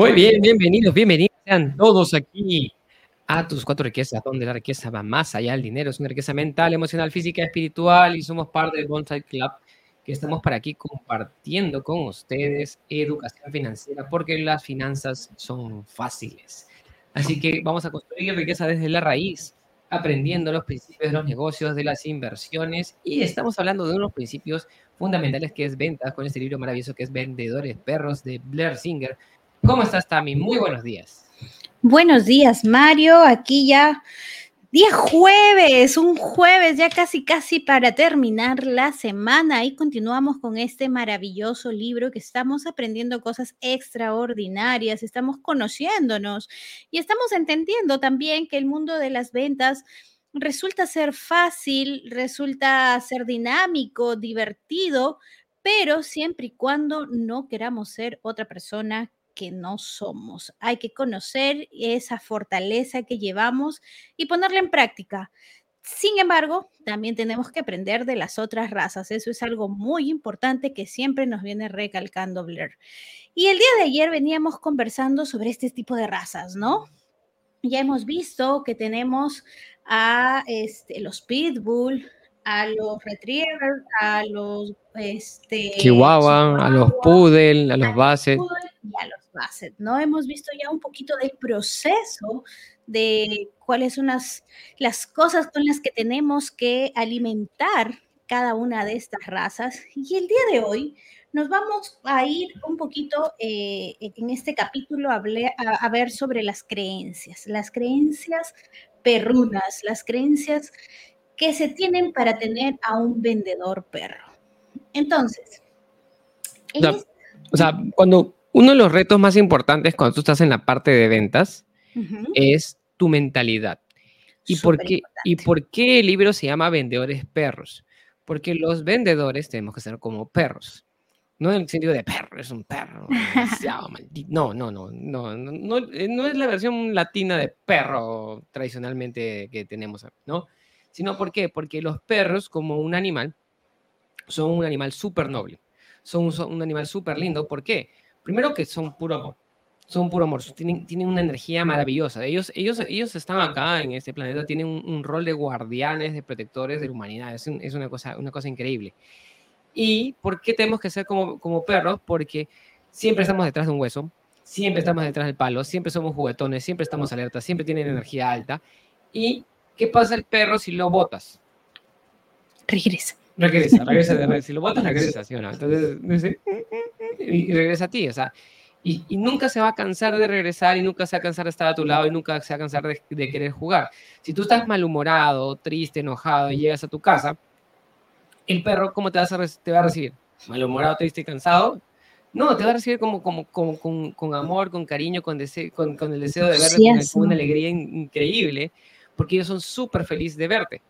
Muy bien, bienvenidos, bienvenidos sean todos aquí a tus cuatro riquezas, donde la riqueza va más allá del dinero, es una riqueza mental, emocional, física, espiritual y somos parte del Bonsai Club que estamos para aquí compartiendo con ustedes educación financiera porque las finanzas son fáciles. Así que vamos a construir riqueza desde la raíz, aprendiendo los principios de los negocios, de las inversiones y estamos hablando de unos principios fundamentales que es ventas con este libro maravilloso que es Vendedores Perros de Blair Singer. ¿Cómo estás, Tami? Muy buenos días. Buenos días, Mario. Aquí ya día jueves, un jueves ya casi casi para terminar la semana y continuamos con este maravilloso libro que estamos aprendiendo cosas extraordinarias, estamos conociéndonos y estamos entendiendo también que el mundo de las ventas resulta ser fácil, resulta ser dinámico, divertido, pero siempre y cuando no queramos ser otra persona que no somos. Hay que conocer esa fortaleza que llevamos y ponerla en práctica. Sin embargo, también tenemos que aprender de las otras razas. Eso es algo muy importante que siempre nos viene recalcando Blair. Y el día de ayer veníamos conversando sobre este tipo de razas, ¿no? Ya hemos visto que tenemos a este, los pitbull, a los retrievers, a los este, chihuahua, a los poodle, a los basset. Y a los basset, ¿no? Hemos visto ya un poquito del proceso de cuáles son las, las cosas con las que tenemos que alimentar cada una de estas razas. Y el día de hoy nos vamos a ir un poquito eh, en este capítulo a, a, ver sobre las creencias, las creencias perrunas, las creencias que se tienen para tener a un vendedor perro. Entonces, o sea, cuando uno de los retos más importantes cuando tú estás en la parte de ventas es tu mentalidad. ¿Y por, qué, ¿Y por qué el libro se llama Vendedores Perros? Porque los vendedores tenemos que ser como perros. No en el sentido de perro, es un perro. no, no, no, no, no, eh, no, es la versión latina de perro tradicionalmente que tenemos, ¿no? Sino, ¿por qué? Porque los perros, como un animal, son un animal súper noble. Son un, animal súper lindo. ¿Por qué? Primero que son puro amor. Son puro amor. Tienen, tienen una energía maravillosa. Ellos, ellos, ellos están acá en este planeta, tienen un, rol de guardianes, de protectores de la humanidad. Es, es una, cosa, una cosa increíble. ¿Y por qué tenemos que ser como, como perros? Porque siempre estamos detrás de un hueso, siempre estamos detrás del palo, siempre somos juguetones, siempre estamos alertas, siempre tienen energía alta. ¿Y qué pasa el perro si lo botas? Regresa. Regresa, regresa, Si lo botas, regresa, ¿sí o no? Entonces, y regresa a ti, o sea, y, y, nunca se va a cansar de regresar y nunca se va a cansar de estar a tu lado y nunca se va a cansar de, de querer jugar. Si tú estás malhumorado, triste, enojado y llegas a tu casa, el perro, ¿cómo te, vas a te va a recibir? ¿Malhumorado, triste y cansado? No, te va a recibir como, como, como con, con, amor, con cariño, con, deseo, con, con, el deseo de verte, con, una alegría increíble, porque ellos son súper felices de verte.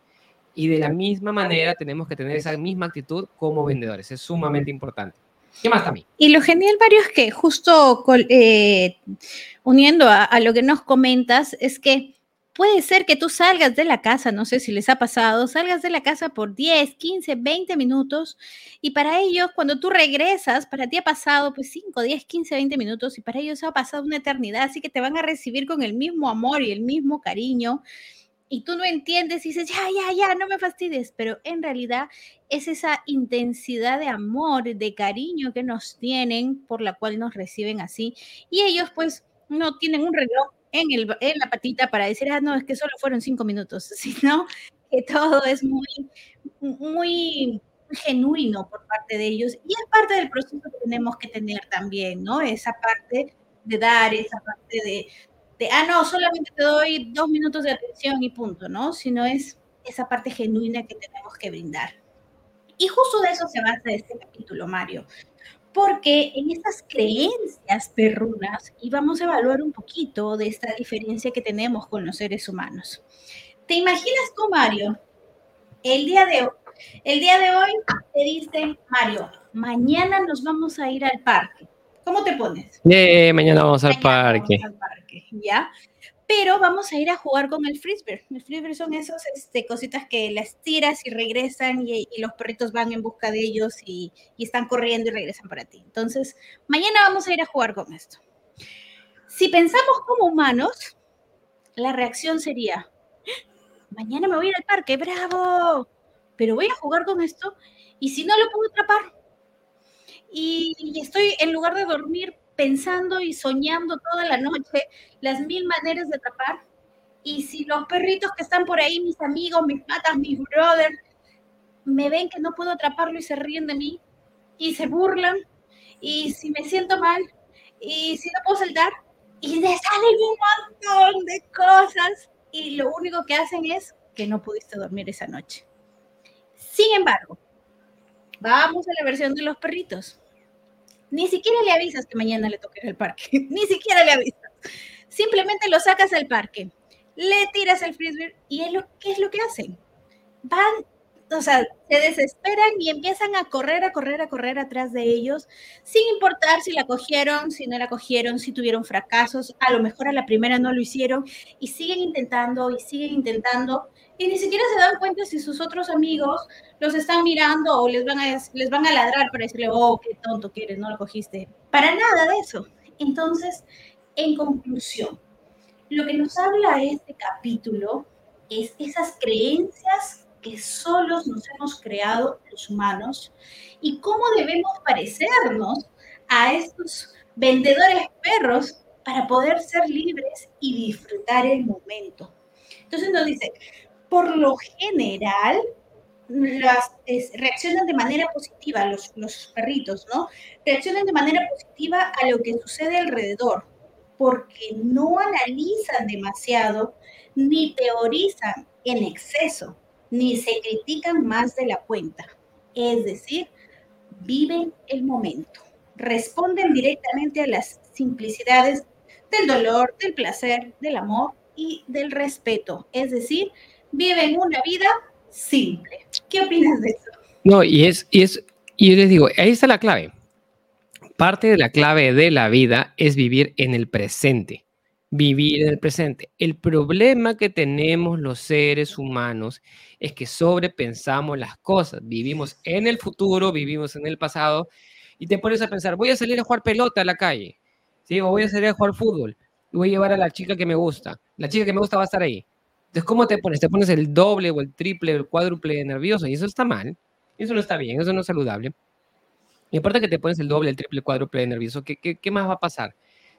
Y de la misma manera tenemos que tener esa misma actitud como vendedores. Es sumamente importante. ¿Qué más también? Y lo genial, Mario, es que justo eh, uniendo a, a, lo que nos comentas, es que Puede ser que tú salgas de la casa, no sé si les ha pasado, salgas de la casa por 10, 15, 20 minutos y para ellos cuando tú regresas, para ti ha pasado pues 5, 10, 15, 20 minutos y para ellos ha pasado una eternidad, así que te van a recibir con el mismo amor y el mismo cariño y tú no entiendes y dices, ya, ya, ya, no me fastidies, pero en realidad es esa intensidad de amor, de cariño que nos tienen por la cual nos reciben así y ellos pues no tienen un reloj en, el, en la patita para decir, ah, no, es que solo fueron cinco minutos, sino que todo es muy, muy genuino por parte de ellos y es parte del proceso que tenemos que tener también, ¿no? Esa parte de dar, esa parte de, de, ah, no, solamente te doy dos minutos de atención y punto, ¿no? Sino es esa parte genuina que tenemos que brindar. Y justo de eso se basa este capítulo, Mario porque en estas creencias perrunas, y vamos a evaluar un poquito de esta diferencia que tenemos con los seres humanos. ¿Te imaginas tú, Mario? El día de hoy, el día de hoy te dicen, Mario, mañana nos vamos a ir al parque. ¿Cómo te pones? mañana vamos al parque. Vamos al parque, ¿ya? pero vamos a ir a jugar con el frisbee. El frisbee son esas este, cositas que las tiras y regresan y, los perritos van en busca de ellos y, están corriendo y regresan para ti. Entonces, mañana vamos a ir a jugar con esto. Si pensamos como humanos, la reacción sería, mañana me voy a ir al parque, bravo, pero voy a jugar con esto y si no lo puedo atrapar. Y, estoy en lugar de dormir pensando y soñando toda la noche las mil maneras de atrapar. Y si los perritos que están por ahí, mis amigos, mis patas, mis brothers, me ven que no puedo atraparlo y se ríen de mí y se burlan. Y si me siento mal y si no puedo saltar, y le salen un montón de cosas y lo único que hacen es que no pudiste dormir esa noche. Sin embargo, vamos a la versión de los perritos. Ni siquiera le avisas que mañana le toque el parque, ni siquiera le avisas. Simplemente lo sacas al parque, le tiras el frisbee y es lo, ¿qué es lo que hacen? Van o sea, se desesperan y empiezan a correr, a correr, a correr atrás de ellos, sin importar si la cogieron, si no la cogieron, si tuvieron fracasos, a lo mejor a la primera no lo hicieron, y siguen intentando y siguen intentando, y ni siquiera se dan cuenta si sus otros amigos los están mirando o les van a, les van a ladrar para decirle, oh, qué tonto que eres, no lo cogiste. Para nada de eso. Entonces, en conclusión, lo que nos habla este capítulo es esas creencias que solos nos hemos creado los humanos y cómo debemos parecernos a estos vendedores perros para poder ser libres y disfrutar el momento. Entonces nos dice, por lo general, las, reaccionan de manera positiva, los, los perritos, ¿no? Reaccionan de manera positiva a lo que sucede alrededor, porque no analizan demasiado ni teorizan en exceso ni se critican más de la cuenta. Es decir, viven el momento, responden directamente a las simplicidades del dolor, del placer, del amor y del respeto. Es decir, viven una vida simple. ¿Qué opinas de eso? No, y es, y es, y yo les digo, ahí está la clave. Parte de la clave de la vida es vivir en el presente vivir en el presente. El problema que tenemos los seres humanos es que sobrepensamos las cosas. Vivimos en el futuro, vivimos en el pasado y te pones a pensar, voy a salir a jugar pelota a la calle, ¿sí? o voy a salir a jugar fútbol, voy a llevar a la chica que me gusta. La chica que me gusta va a estar ahí. Entonces, ¿cómo te pones? Te pones el doble o el triple o el cuádruple nervioso y eso está mal. Eso no está bien, eso no es saludable. Y aparte que te pones el doble, el triple, el cuádruple nervioso, ¿qué, qué, qué más va a pasar?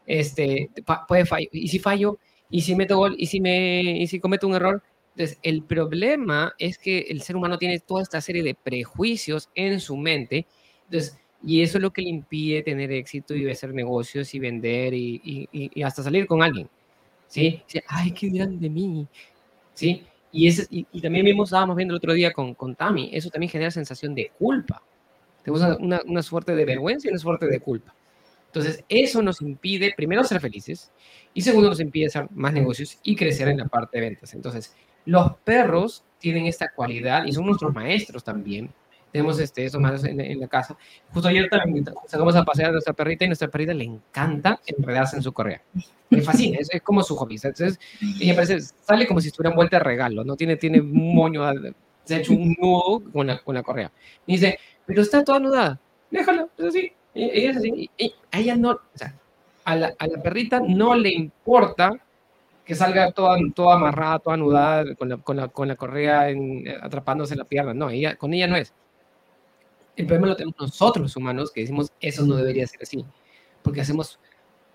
este, puede fallar. Y si fallo, y si meto gol, y si, me, y si cometo un error. Entonces, el problema es que el ser humano tiene toda esta serie de prejuicios en su mente. Entonces, y eso es lo que le impide tener éxito y hacer negocios y vender y, y, hasta salir con alguien. ¿Sí? Ay, qué dirán de mí. ¿Sí? Y, ese, y, también mismo estábamos viendo el otro día con, con Tami, eso también genera sensación de culpa. Tenemos una, una suerte de vergüenza y una suerte de culpa. Entonces, eso nos impide, primero, ser felices y segundo, nos impide hacer más negocios y crecer en la parte de ventas. Entonces, los perros tienen esta cualidad y son nuestros maestros también. Tenemos este, esos maestros en, la casa. Justo ayer también sacamos a pasear a nuestra perrita y nuestra perrita le encanta enredarse en su correa. Me fascina, es, como su hobby. Entonces, ella parece, sale como si estuviera envuelta de regalo, ¿no? Tiene, tiene un moño, se ha hecho un nudo con la, con la correa. Y dice, pero está toda nudada, déjalo, es así. Ella es así, a ella no, o sea, a la, a la, perrita no le importa que salga toda, toda amarrada, toda anudada, con la, con la, con la correa en, atrapándose en la pierna. No, ella, con ella no es. El problema lo tenemos nosotros los humanos, que decimos, eso no debería ser así, porque hacemos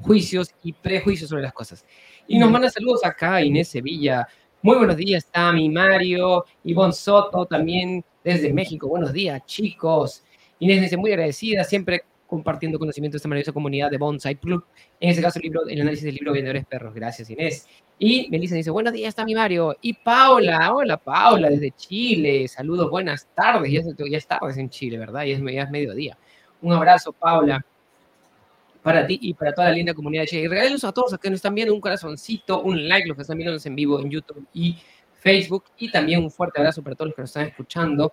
juicios y prejuicios sobre las cosas. Y nos manda saludos acá Inés Sevilla. Muy buenos días, Tami, Mario, Ivonne Soto, también desde México. Buenos días, chicos. Inés dice, muy agradecida, siempre compartiendo conocimiento de esta maravillosa comunidad de Bonsai Club. En este caso, el, libro, el análisis del libro Vendedores Perros. Gracias, Inés. Y Melissa dice, buenos días, está mi Mario. Y Paula, hola Paula, desde Chile. Saludos, buenas tardes. Ya, ya es tarde en Chile, ¿verdad? Ya es, mediodía. Un abrazo, Paula, para ti y para toda la linda comunidad de Chile. Y regálenos a todos los que nos están viendo un corazoncito, un like, los que están viendo en vivo en YouTube y Facebook. Y también un fuerte abrazo para todos los que nos están escuchando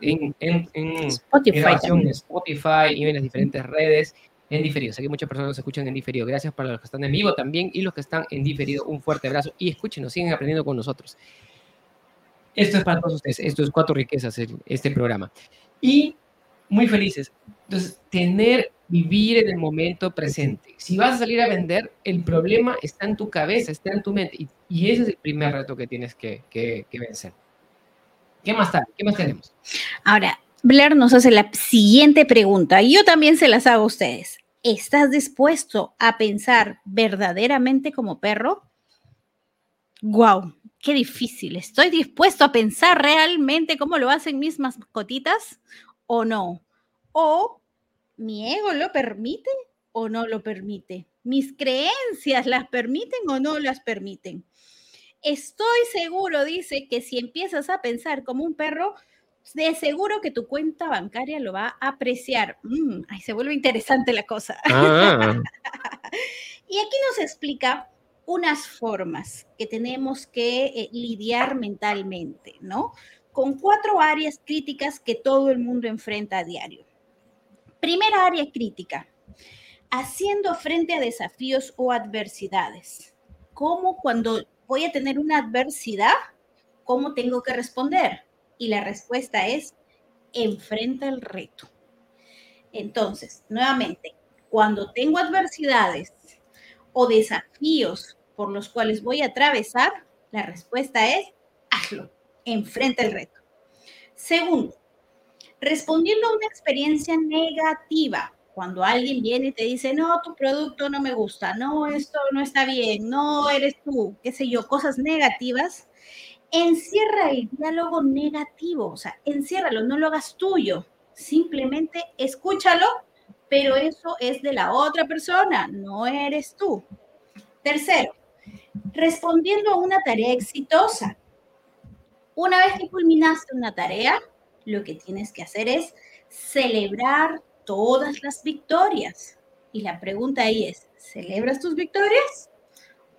en, en, en Spotify, en Spotify y en las diferentes redes en diferido. Sé que muchas personas nos escuchan en diferido. Gracias para los que están en vivo también y los que están en diferido. Un fuerte abrazo y escúchenos, siguen aprendiendo con nosotros. Esto es para todos ustedes. Esto es Cuatro Riquezas, este programa. Y muy felices. Entonces, tener vivir en el momento presente. Si vas a salir a vender, el problema está en tu cabeza, está en tu mente. Y, ese es el primer reto que tienes que, que, vencer. ¿Qué más tenemos? Ahora, Blair nos hace la siguiente pregunta. Yo también se las hago a ustedes. ¿Estás dispuesto a pensar verdaderamente como perro? ¡Guau! qué difícil. ¿Estoy dispuesto a pensar realmente cómo lo hacen mis mascotitas o no? ¿O mi ego lo permite o no lo permite? ¿Mis creencias las permiten o no las permiten? Estoy seguro, dice, que si empiezas a pensar como un perro, de seguro que tu cuenta bancaria lo va a apreciar. Mm, se vuelve interesante la cosa. Ah. y aquí nos explica unas formas que tenemos que eh, lidiar mentalmente, ¿no? Con cuatro áreas críticas que todo el mundo enfrenta a diario. Primera área crítica, haciendo frente a desafíos o adversidades. ¿Cómo cuando voy a tener una adversidad, cómo tengo que responder? Y la respuesta es, enfrenta el reto. Entonces, nuevamente, cuando tengo adversidades o desafíos por los cuales voy a atravesar, la respuesta es hazlo, enfrenta el reto. Segundo, respondiendo a una experiencia negativa, cuando alguien viene y te dice, no, tu producto no me gusta, no, esto no está bien, no eres tú, qué sé yo, cosas negativas, encierra el diálogo negativo, o sea, enciérralo, no lo hagas tuyo, simplemente escúchalo, pero eso es de la otra persona, no eres tú. Tercero, respondiendo a una tarea exitosa. Una vez que culminaste una tarea, lo que tienes que hacer es celebrar todas las victorias. Y la pregunta ahí es, ¿celebras tus victorias?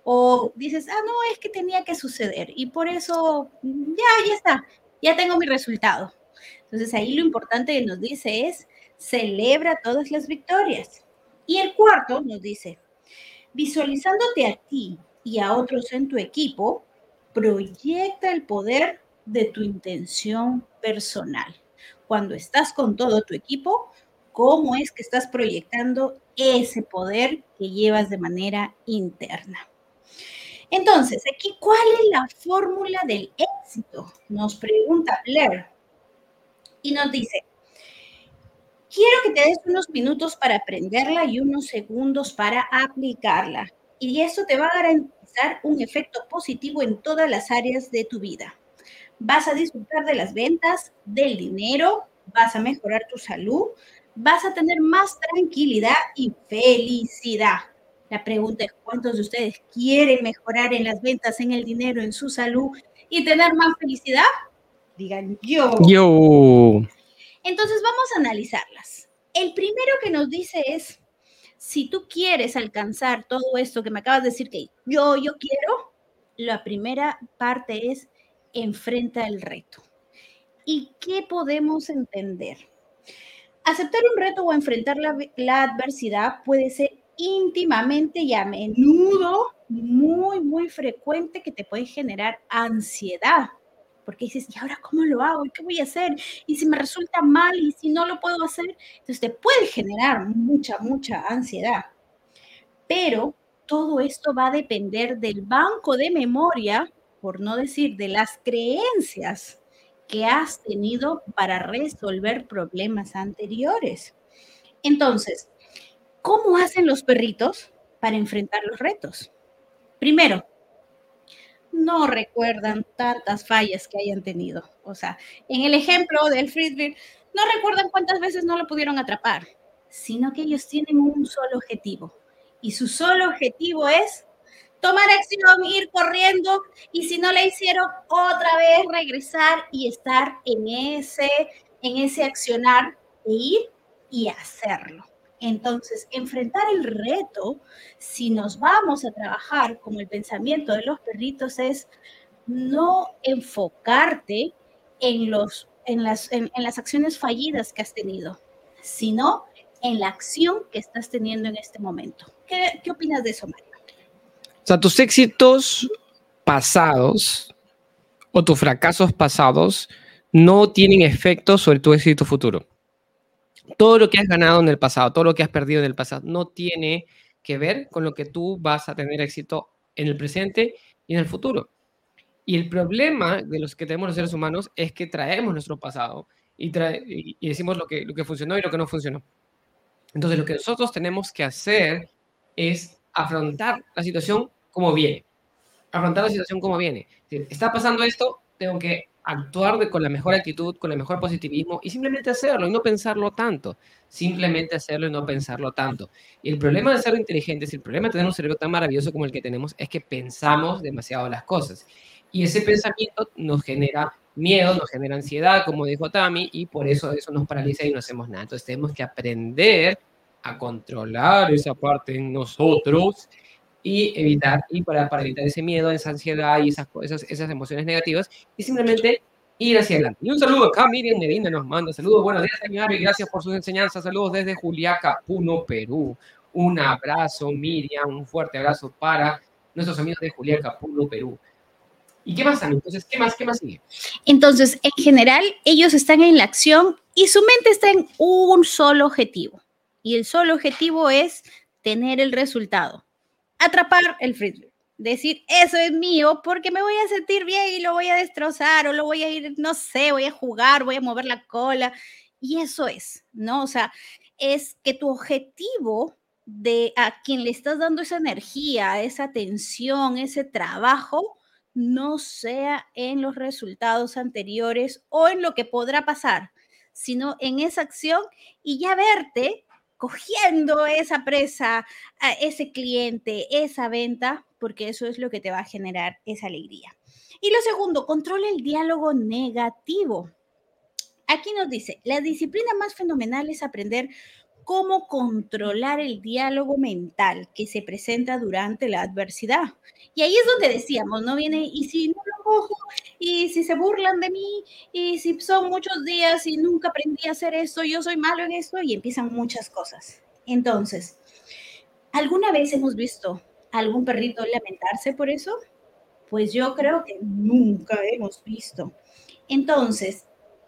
O dices, ah, no, es que tenía que suceder y por eso ya, ya está, ya tengo mi resultado. Entonces ahí lo importante que nos dice es, celebra todas las victorias. Y el cuarto nos dice, visualizándote a ti y a otros en tu equipo, proyecta el poder de tu intención personal. Cuando estás con todo tu equipo, ¿cómo es que estás proyectando ese poder que llevas de manera interna? Entonces, aquí, ¿cuál es la fórmula del éxito? Nos pregunta Blair. Y nos dice, quiero que te des unos minutos para aprenderla y unos segundos para aplicarla y eso te va a garantizar un efecto positivo en todas las áreas de tu vida. Vas a disfrutar de las ventas, del dinero, vas a mejorar tu salud, vas a tener más tranquilidad y felicidad. La pregunta es, ¿cuántos de ustedes quieren mejorar en las ventas, en el dinero, en su salud y tener más felicidad? Digan yo. Yo. Entonces vamos a analizarlas. El primero que nos dice es, si tú quieres alcanzar todo esto que me acabas de decir que yo, yo quiero, la primera parte es enfrenta el reto. ¿Y qué podemos entender? Aceptar un reto o enfrentar la, adversidad puede ser íntimamente y a menudo muy, muy frecuente que te puede generar ansiedad porque dices, ¿y ahora cómo lo hago? ¿Y qué voy a hacer? ¿Y si me resulta mal? ¿Y si no lo puedo hacer? Entonces te puede generar mucha, mucha ansiedad. Pero todo esto va a depender del banco de memoria, por no decir de las creencias que has tenido para resolver problemas anteriores. Entonces, ¿cómo hacen los perritos para enfrentar los retos? Primero, no recuerdan tantas fallas que hayan tenido. O sea, en el ejemplo del frisbee, no recuerdan cuántas veces no lo pudieron atrapar, sino que ellos tienen un solo objetivo. Y su solo objetivo es tomar acción, ir corriendo y si no le hicieron, otra vez regresar y estar en ese, en ese accionar de ir y hacerlo. Entonces, enfrentar el reto, si nos vamos a trabajar como el pensamiento de los perritos, es no enfocarte en, los, en, las, en, las acciones fallidas que has tenido, sino en la acción que estás teniendo en este momento. ¿Qué, opinas de eso, Mario? Sea, tus éxitos pasados o tus fracasos pasados no tienen efecto sobre tu éxito futuro. todo lo que has ganado en el pasado, todo lo que has perdido en el pasado, no tiene que ver con lo que tú vas a tener éxito en el presente y en el futuro. Y el problema de los que tenemos los seres humanos es que traemos nuestro pasado y, y decimos lo que, lo que funcionó y lo que no funcionó. Entonces, lo que nosotros tenemos que hacer es afrontar la situación como viene. Afrontar la situación como viene. Está pasando esto, tengo que actuar con la mejor actitud, con el mejor positivismo y simplemente hacerlo y no pensarlo tanto. Simplemente hacerlo y no pensarlo tanto. Y el problema de ser inteligentes, el problema de tener un cerebro tan maravilloso como el que tenemos es que pensamos demasiado las cosas. Y ese pensamiento nos genera miedo, nos genera ansiedad, como dijo Tami, y por eso eso nos paraliza y no hacemos nada. Entonces tenemos que aprender a controlar esa parte en nosotros y evitar, y para, para evitar ese miedo, esa ansiedad y esas, esas, esas emociones negativas, y simplemente ir hacia adelante. Y un saludo acá, Miriam Medina nos manda saludos. Buenos días, señor, y gracias por sus enseñanzas. Saludos desde Juliaca, Puno, Perú. Un abrazo, Miriam, un fuerte abrazo para nuestros amigos de Juliaca, Puno, Perú. ¿Y qué más, Entonces, ¿qué más, qué más sigue? Entonces, en general, ellos están en la acción y su mente está en un solo objetivo. Y el solo objetivo es tener el resultado atrapar el frisbee. Decir, eso es mío porque me voy a sentir bien y lo voy a destrozar o lo voy a ir, no sé, voy a jugar, voy a mover la cola. Y eso es, ¿no? O sea, es que tu objetivo de a quien le estás dando esa energía, esa atención, ese trabajo, no sea en los resultados anteriores o en lo que podrá pasar, sino en esa acción y ya verte cogiendo esa presa, a ese cliente, esa venta, porque eso es lo que te va a generar esa alegría. Y lo segundo, controla el diálogo negativo. Aquí nos dice, la disciplina más fenomenal es aprender cómo controlar el diálogo mental que se presenta durante la adversidad. Y ahí es donde decíamos, ¿no? Viene, y si no lo cojo, y si se burlan de mí, y si son muchos días y nunca aprendí a hacer esto, yo soy malo en esto, y empiezan muchas cosas. Entonces, ¿alguna vez hemos visto algún perrito lamentarse por eso? Pues yo creo que nunca hemos visto. Entonces,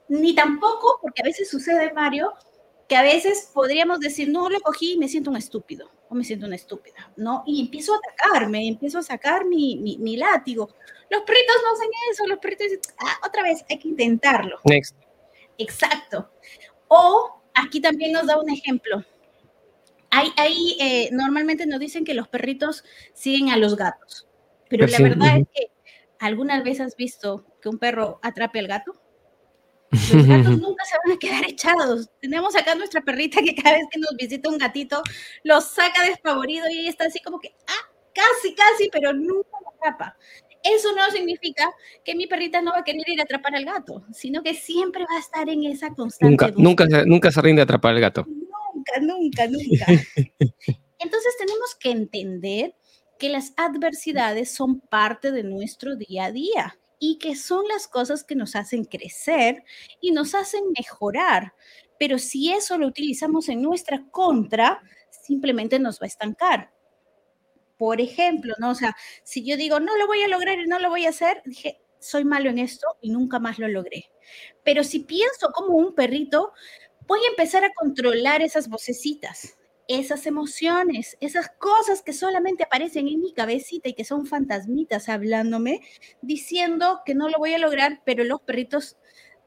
ni tampoco, porque a veces sucede, Mario, que a veces podríamos decir, no, lo cogí y me siento un estúpido, o me siento una estúpida, ¿no? Y empiezo a atacarme, empiezo a sacar mi, mi, látigo. Los perritos no hacen eso, los perritos dicen, ah, otra vez, hay que intentarlo. Next. Exacto. O aquí también nos da un ejemplo. Ahí, eh, normalmente nos dicen que los perritos siguen a los gatos, pero la verdad es que ¿alguna vez has visto que un perro atrape al gato? Los gatos nunca se van a quedar echados. Tenemos acá nuestra perrita que cada vez que nos visita un gatito, lo saca despavorido y ella está así como que, ah, casi, casi, pero nunca lo atrapa. Eso no significa que mi perrita no va a querer ir a atrapar al gato, sino que siempre va a estar en esa constante. Nunca, nunca, nunca se rinde a atrapar al gato. Nunca, nunca, nunca. Entonces tenemos que entender que las adversidades son parte de nuestro día a día y que son las cosas que nos hacen crecer y nos hacen mejorar. Pero si eso lo utilizamos en nuestra contra, simplemente nos va a estancar. Por ejemplo, ¿no? O sea, si yo digo, no lo voy a lograr y no lo voy a hacer, dije, soy malo en esto y nunca más lo logré. Pero si pienso como un perrito, voy a empezar a controlar esas vocecitas esas emociones, esas cosas que solamente aparecen en mi cabecita y que son fantasmitas hablándome, diciendo que no lo voy a lograr, pero los perritos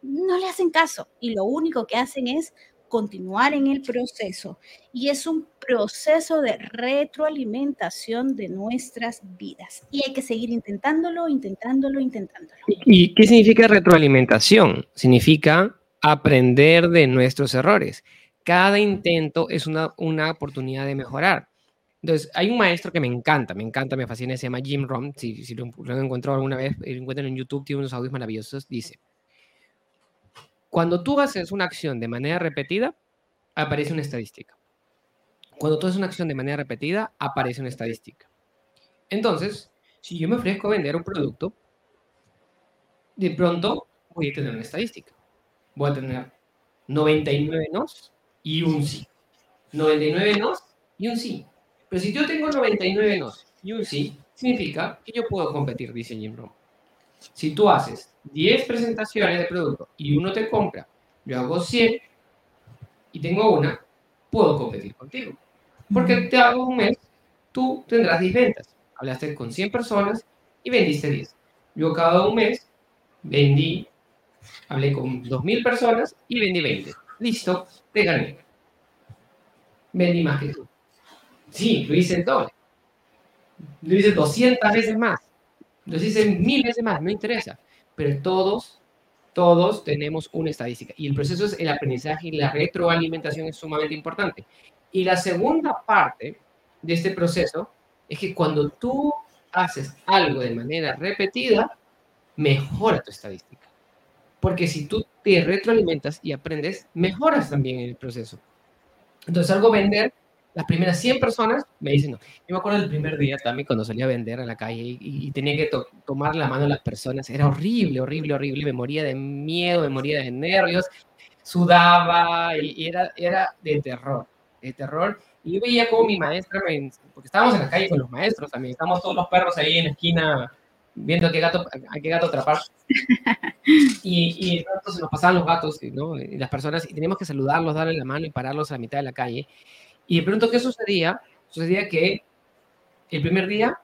no le hacen caso y lo único que hacen es continuar en el proceso. Y es un proceso de retroalimentación de nuestras vidas. Y hay que seguir intentándolo, intentándolo, intentándolo. ¿Y qué significa retroalimentación? Significa aprender de nuestros errores cada intento es una, una oportunidad de mejorar. Entonces, hay un maestro que me encanta, me encanta, me fascina, se llama Jim Rom. Si, si lo, lo alguna vez, lo encuentran en YouTube, tiene unos audios maravillosos. Dice: Cuando tú haces una acción de manera repetida, aparece una estadística. Cuando tú haces una acción de manera repetida, aparece una estadística. Entonces, si yo me ofrezco a vender un producto, de pronto voy a tener una estadística. Voy a tener 99 nos y un sí. 99 no y un sí. Pero si yo tengo 99 no y un sí, significa que yo puedo competir, dice Jim Rohn. Si tú haces 10 presentaciones de producto y uno te compra, yo hago 100 y tengo una, puedo competir contigo. Porque te hago un mes, tú tendrás 10 ventas. Hablaste con 100 personas y vendiste 10. Yo cada un mes vendí, hablé con 2.000 personas y vendí 20. Listo, te gané. Vendí más que tú. Sí, lo hice el doble. Lo hice 200 veces más. Lo hice mil veces más, no interesa. Pero todos, todos tenemos una estadística. Y el proceso es el aprendizaje y la retroalimentación es sumamente importante. Y la segunda parte de este proceso es que cuando tú haces algo de manera repetida, mejora tu estadística. Porque si tú te retroalimentas y aprendes, mejoras también el proceso. Entonces, algo vender, las primeras 100 personas me dicen, no. Yo me acuerdo del primer día también cuando salía a vender a la calle y, tenía que tomar la mano a las personas. Era horrible, horrible, horrible. Me moría de miedo, me moría de nervios, sudaba y, era, era de terror, de terror. Y yo veía como mi maestra, porque estábamos en la calle con los maestros también, estábamos todos los perros ahí en la esquina viendo a qué gato, a qué gato atrapar. Y, y entonces nos pasaban los gatos, ¿no? Y las personas, y teníamos que saludarlos, darle la mano y pararlos a la mitad de la calle. Y de pronto, ¿qué sucedía? Sucedía que el primer día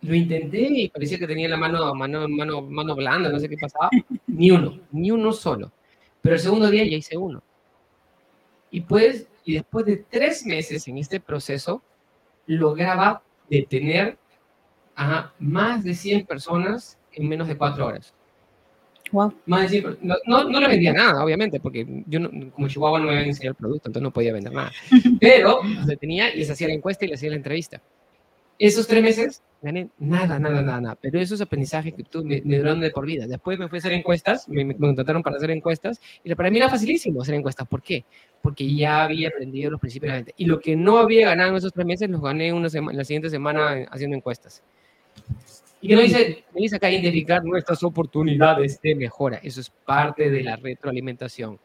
lo intenté y parecía que tenía la mano, mano, mano, mano blanda, no sé qué pasaba. Ni uno, ni uno solo. Pero el segundo día ya hice uno. Y pues, y después de tres meses en este proceso, lograba detener a más de 100 personas en menos de 4 horas. Wow. Más de 100, no, no, no, le vendía nada, obviamente, porque yo como Chihuahua no me iba a enseñar el producto, entonces no podía vender nada. Pero se tenía y les hacía la encuesta y les hacía la entrevista. Esos tres meses gané nada, nada, nada, nada. Pero esos aprendizajes que tú me, me duraron de por vida. Después me fui a hacer encuestas, me, me, contrataron para hacer encuestas, y para mí era facilísimo hacer encuestas. ¿Por qué? Porque ya había aprendido los principios de la gente. Y lo que no había ganado en esos tres meses, los gané una la siguiente semana haciendo encuestas. Y que nos dice, me dice acá identificar nuestras oportunidades de mejora. Eso es parte de la retroalimentación.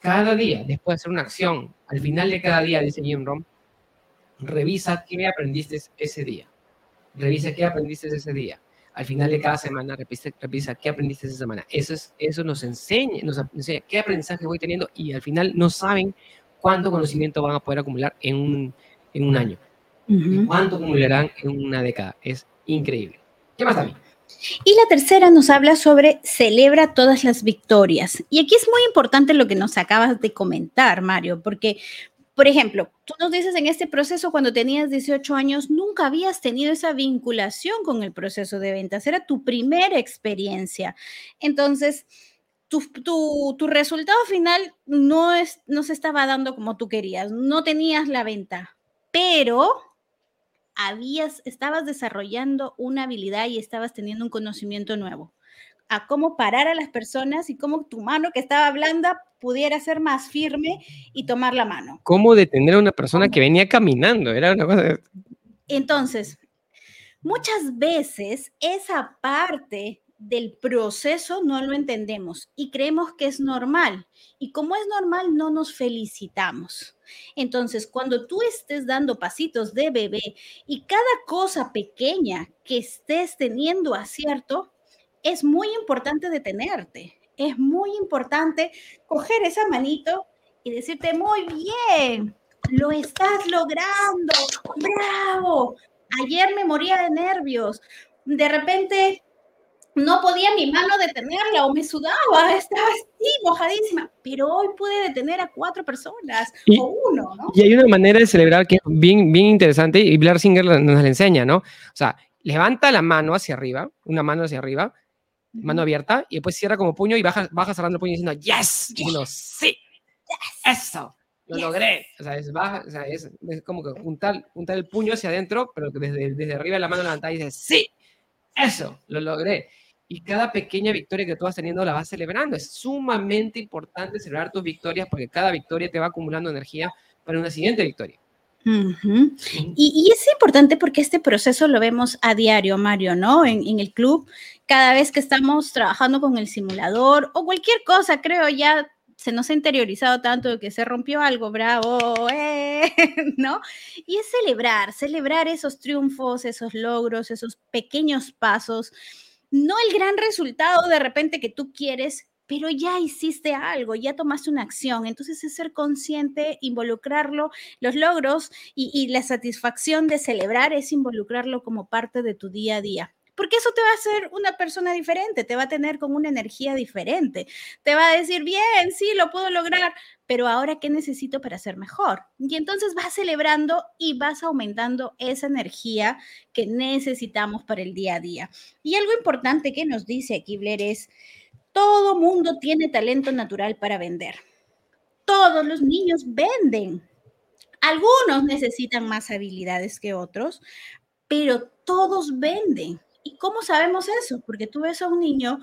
Cada día, después de hacer una acción, al final de cada día, dice Jim Rom, revisa qué aprendiste ese día. Revisa qué aprendiste ese día. Al final de cada semana, revisa, revisa qué aprendiste esa semana. Eso, es, eso nos, enseña, nos enseña qué aprendizaje voy teniendo y al final no saben cuánto conocimiento van a poder acumular en un, en un año. y cuánto acumularán en una década. Es increíble. ¿Qué más, David? Y la tercera nos habla sobre celebra todas las victorias. Y aquí es muy importante lo que nos acabas de comentar, Mario, porque, por ejemplo, tú nos dices en este proceso, cuando tenías 18 años, nunca habías tenido esa vinculación con el proceso de ventas, era tu primera experiencia. Entonces, tu, tu, tu resultado final no, es, no se estaba dando como tú querías, no tenías la venta, pero habías, estabas desarrollando una habilidad y estabas teniendo un conocimiento nuevo a cómo parar a las personas y cómo tu mano que estaba blanda pudiera ser más firme y tomar la mano. ¿Cómo detener a una persona que venía caminando? Era una cosa... Entonces, muchas veces esa parte del proceso no lo entendemos y creemos que es normal. Y como es normal, no nos felicitamos. Entonces, cuando tú estés dando pasitos de bebé y cada cosa pequeña que estés teniendo acierto, es muy importante detenerte. Es muy importante coger esa manito y decirte, muy bien, lo estás logrando, bravo. Ayer me moría de nervios. De repente no podía mi mano detenerla o me sudaba, estaba así mojadísima, pero hoy pude detener a cuatro personas o uno, ¿no? Y hay una manera de celebrar que es bien, bien interesante y Blair Singer nos la enseña, ¿no? O sea, levanta la mano hacia arriba, una mano hacia arriba, mano abierta, y después cierra como puño y baja, baja cerrando el puño diciendo, yes, diciendo, sí, eso, lo logré. O sea, es, baja, o sea es, es, como que juntar, juntar el puño hacia adentro, pero desde, desde arriba la mano levantada y dice, sí, eso, lo logré y cada pequeña victoria que tú vas teniendo la vas celebrando. Es sumamente importante celebrar tus victorias porque cada victoria te va acumulando energía para una siguiente victoria. y, es importante porque este proceso lo vemos a diario, Mario, ¿no? En, en, el club, cada vez que estamos trabajando con el simulador o cualquier cosa, creo ya se nos ha interiorizado tanto de que se rompió algo, bravo, eh, ¿no? Y es celebrar, celebrar esos triunfos, esos logros, esos pequeños pasos no el gran resultado de repente que tú quieres, pero ya hiciste algo, ya tomaste una acción. Entonces es ser consciente, involucrarlo, los logros y, y la satisfacción de celebrar es involucrarlo como parte de tu día a día porque eso te va a hacer una persona diferente, te va a tener con una energía diferente, te va a decir, bien, sí, lo puedo lograr, pero ahora, ¿qué necesito para ser mejor? Y entonces vas celebrando y vas aumentando esa energía que necesitamos para el día a día. Y algo importante que nos dice aquí Blair es, todo mundo tiene talento natural para vender. Todos los niños venden. Algunos necesitan más habilidades que otros, pero todos venden. ¿Y cómo sabemos eso? Porque tú ves a un niño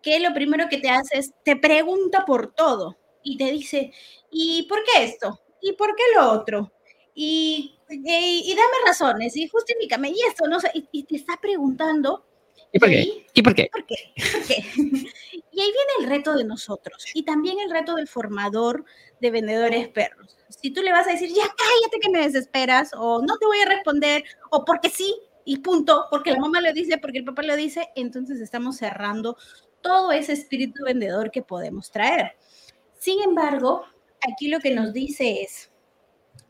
que lo primero que te hace es, te pregunta por todo y te dice, ¿y por qué esto? ¿Y por qué lo otro? Y, y, dame razones y justifícame y esto, no sé, y, te está preguntando. ¿Y por qué? ¿Y por qué? ¿Por qué? ¿Por qué? y ahí viene el reto de nosotros y también el reto del formador de vendedores perros. Si tú le vas a decir, ya cállate que me desesperas, o no te voy a responder, o porque sí, y punto, porque la mamá lo dice, porque el papá lo dice, entonces estamos cerrando todo ese espíritu vendedor que podemos traer. Sin embargo, aquí lo que nos dice es,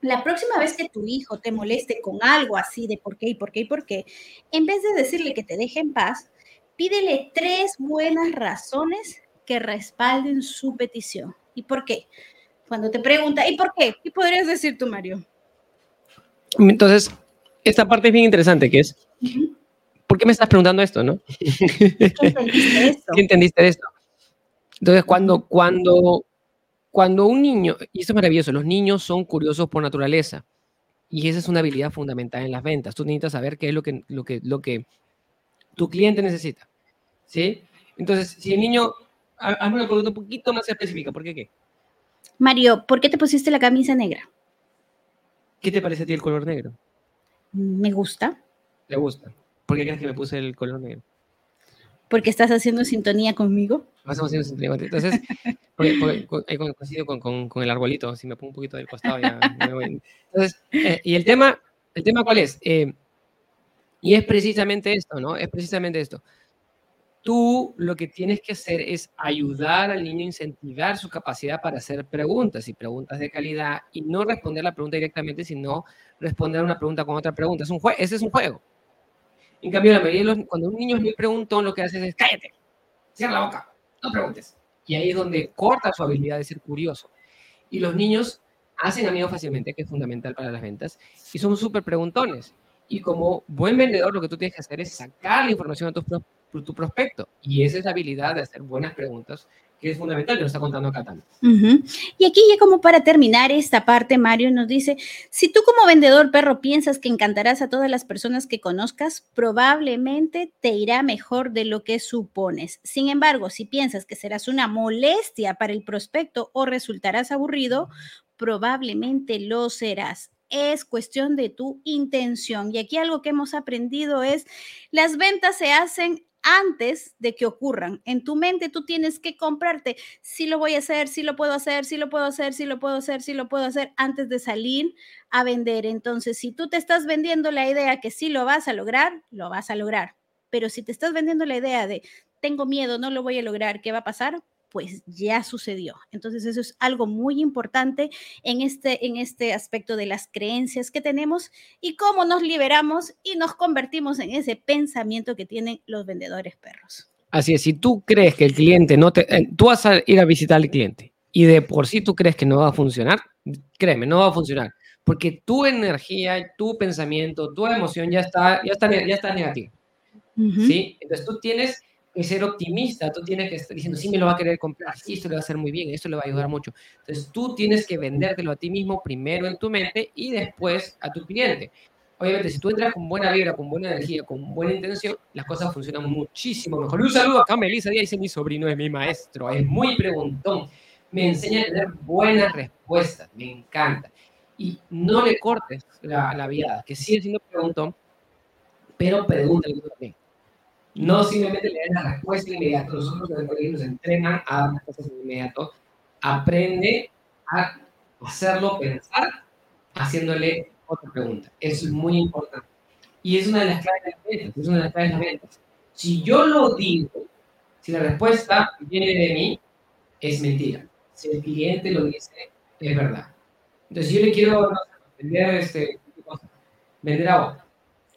la próxima vez que tu hijo te moleste con algo así de por qué y por qué y por qué, en vez de decirle que te deje en paz, pídele tres buenas razones que respalden su petición. ¿Y por qué? Cuando te pregunta, ¿y por qué? ¿Qué podrías decir tú, Mario? Entonces, esta parte es bien interesante, que es, ¿por qué me estás preguntando esto, no? ¿Qué entendiste esto? ¿Qué entendiste de esto? Entonces, cuando, cuando, cuando un niño, y esto es maravilloso, los niños son curiosos por naturaleza, y esa es una habilidad fundamental en las ventas. Tú necesitas saber qué es lo que, lo que, lo que tu cliente necesita, ¿sí? Entonces, si el niño, hazme una pregunta un poquito más específica, ¿por qué qué? Mario, ¿por qué te pusiste la camisa negra? ¿Qué te parece a ti el color negro? Me gusta. ¿Le gusta? ¿Por qué crees que me puse el color negro? Porque estás haciendo sintonía conmigo. Estamos haciendo sintonía contigo. Entonces, porque, porque, coincido con, con, con, el arbolito, si me pongo un poquito del costado ya me voy. Entonces, eh, y el tema, ¿el tema cuál es? Eh, y es precisamente esto, ¿no? Es precisamente esto. Tú lo que tienes que hacer es ayudar al niño a incentivar su capacidad para hacer preguntas y preguntas de calidad y no responder la pregunta directamente, sino responder una pregunta con otra pregunta. Es un ese es un juego. En cambio, la mayoría de los, cuando un niño es muy preguntón, lo que hace es cállate, cierra la boca, no preguntes. Y ahí es donde corta su habilidad de ser curioso. Y los niños hacen amigos fácilmente, que es fundamental para las ventas, y son súper preguntones. Y como buen vendedor, lo que tú tienes que hacer es sacar la información a tus tu prospecto. Y esa es la habilidad de hacer buenas preguntas que es fundamental, que nos está contando también. Y aquí ya como para terminar esta parte, Mario nos dice, si tú como vendedor perro piensas que encantarás a todas las personas que conozcas, probablemente te irá mejor de lo que supones. Sin embargo, si piensas que serás una molestia para el prospecto o resultarás aburrido, probablemente lo serás es cuestión de tu intención. Y aquí algo que hemos aprendido es, las ventas se hacen antes de que ocurran. En tu mente tú tienes que comprarte, si lo voy a hacer, si lo puedo hacer, si lo puedo hacer, si lo puedo hacer, si lo puedo hacer, antes de salir a vender. Entonces, si tú te estás vendiendo la idea que sí lo vas a lograr, lo vas a lograr. Pero si te estás vendiendo la idea de, tengo miedo, no lo voy a lograr, ¿qué va a pasar? Pues ya sucedió. Entonces eso es algo muy importante en este, en este aspecto de las creencias que tenemos y cómo nos liberamos y nos convertimos en ese pensamiento que tienen los vendedores perros. Así es, si tú crees que el cliente no te... Eh, tú vas a ir a visitar al cliente y de por sí tú crees que no va a funcionar, créeme, no va a funcionar. Porque tu energía, tu pensamiento, tu emoción ya está, ya está, ya está negativa. ¿Sí? Entonces tú tienes que ser optimista, tú tienes que estar diciendo, sí, me lo va a querer comprar, sí, esto le va a hacer muy bien, esto le va a ayudar mucho. Entonces tú tienes que vendértelo a ti mismo primero en tu mente y después a tu cliente. Obviamente, si tú entras con buena vibra, con buena energía, con buena intención, las cosas funcionan muchísimo mejor. Un saludo acá, Melissa Díaz, dice mi sobrino, es mi maestro, es muy preguntón. Me enseña a tener buenas respuestas, me encanta. Y no le cortes la, la viada, que sigue siendo preguntón, pero pregúntale también. No simplemente le den la respuesta inmediata. Nosotros en el nos entrenan a dar respuestas inmediatas. Aprende a hacerlo pensar haciéndole otra pregunta. Eso es muy importante. Y es una de las claves de las ventas. Es una de las claves de las ventas. Si yo lo digo, si la respuesta viene de mí, es mentira. Si el cliente lo dice, es verdad. Entonces, yo le quiero vender, este, vender agua.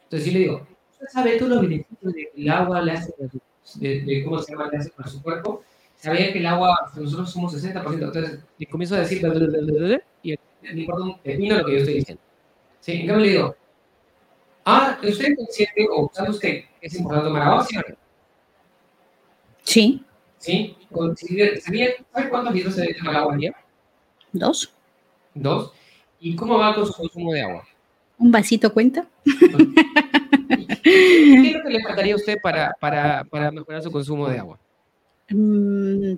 Entonces, yo le digo, ¿usted sabe tú los beneficios de que el agua le hace, de, cómo se llama, le hace para su cuerpo? Sabía que el agua, nosotros somos 60%, entonces le comienzo a decir, y le importa un pepino lo que yo estoy diciendo. Sí, en cambio le digo, ah, ¿usted es consciente o sabe usted que es importante tomar agua? Sí. Sí. ¿Sabe cuántos litros se debe tomar agua al día? Dos. Dos. ¿Y cómo va con su consumo de agua? ¿Un vasito cuenta? ¿Qué es lo que le faltaría a usted para, para, para mejorar su consumo de agua? Mm,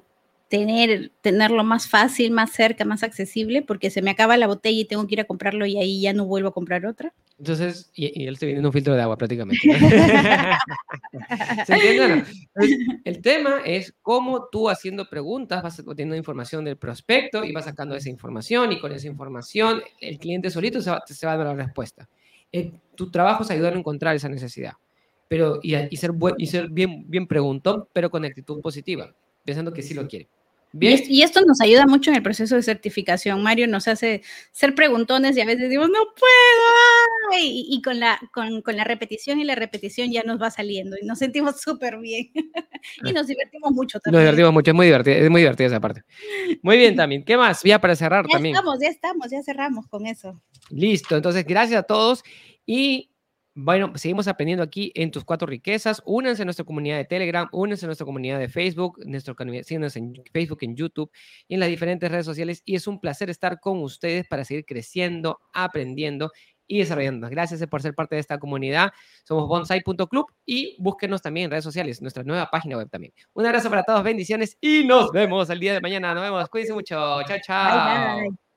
tener, tenerlo más fácil, más cerca, más accesible, porque se me acaba la botella y tengo que ir a comprarlo y ahí ya no vuelvo a comprar otra. Entonces, y, él se viene un filtro de agua prácticamente. ¿Se entiende? el tema es cómo tú haciendo preguntas vas obteniendo información del prospecto y vas sacando esa información y con esa información el cliente solito se va, se va a dar la respuesta. Eh, tu trabajo es ayudar a encontrar esa necesidad pero y, y ser, y ser bien, bien preguntón, pero con actitud positiva, pensando que sí lo quiere. Y, esto nos ayuda mucho en el proceso de certificación. Mario nos hace ser preguntones y a veces decimos, no puedo. Y, con, la, con, con, la repetición y la repetición ya nos va saliendo y nos sentimos súper bien. y nos divertimos mucho también. Nos divertimos mucho, es muy divertido, es muy divertida esa parte. Muy bien también. ¿Qué más? Ya para cerrar ya también. Estamos, ya estamos, ya cerramos con eso. Listo, entonces gracias a todos y bueno, seguimos aprendiendo aquí en tus cuatro riquezas. Únanse a nuestra comunidad de Telegram, únanse a nuestra comunidad de Facebook, nuestro, síganos en Facebook, en YouTube y en las diferentes redes sociales. Y es un placer estar con ustedes para seguir creciendo, aprendiendo y desarrollando. Gracias por ser parte de esta comunidad. Somos bonsai.club y búsquenos también en redes sociales, nuestra nueva página web también. Un abrazo para todos, bendiciones y nos vemos el día de mañana. Nos vemos, cuídense mucho. Chao, chao.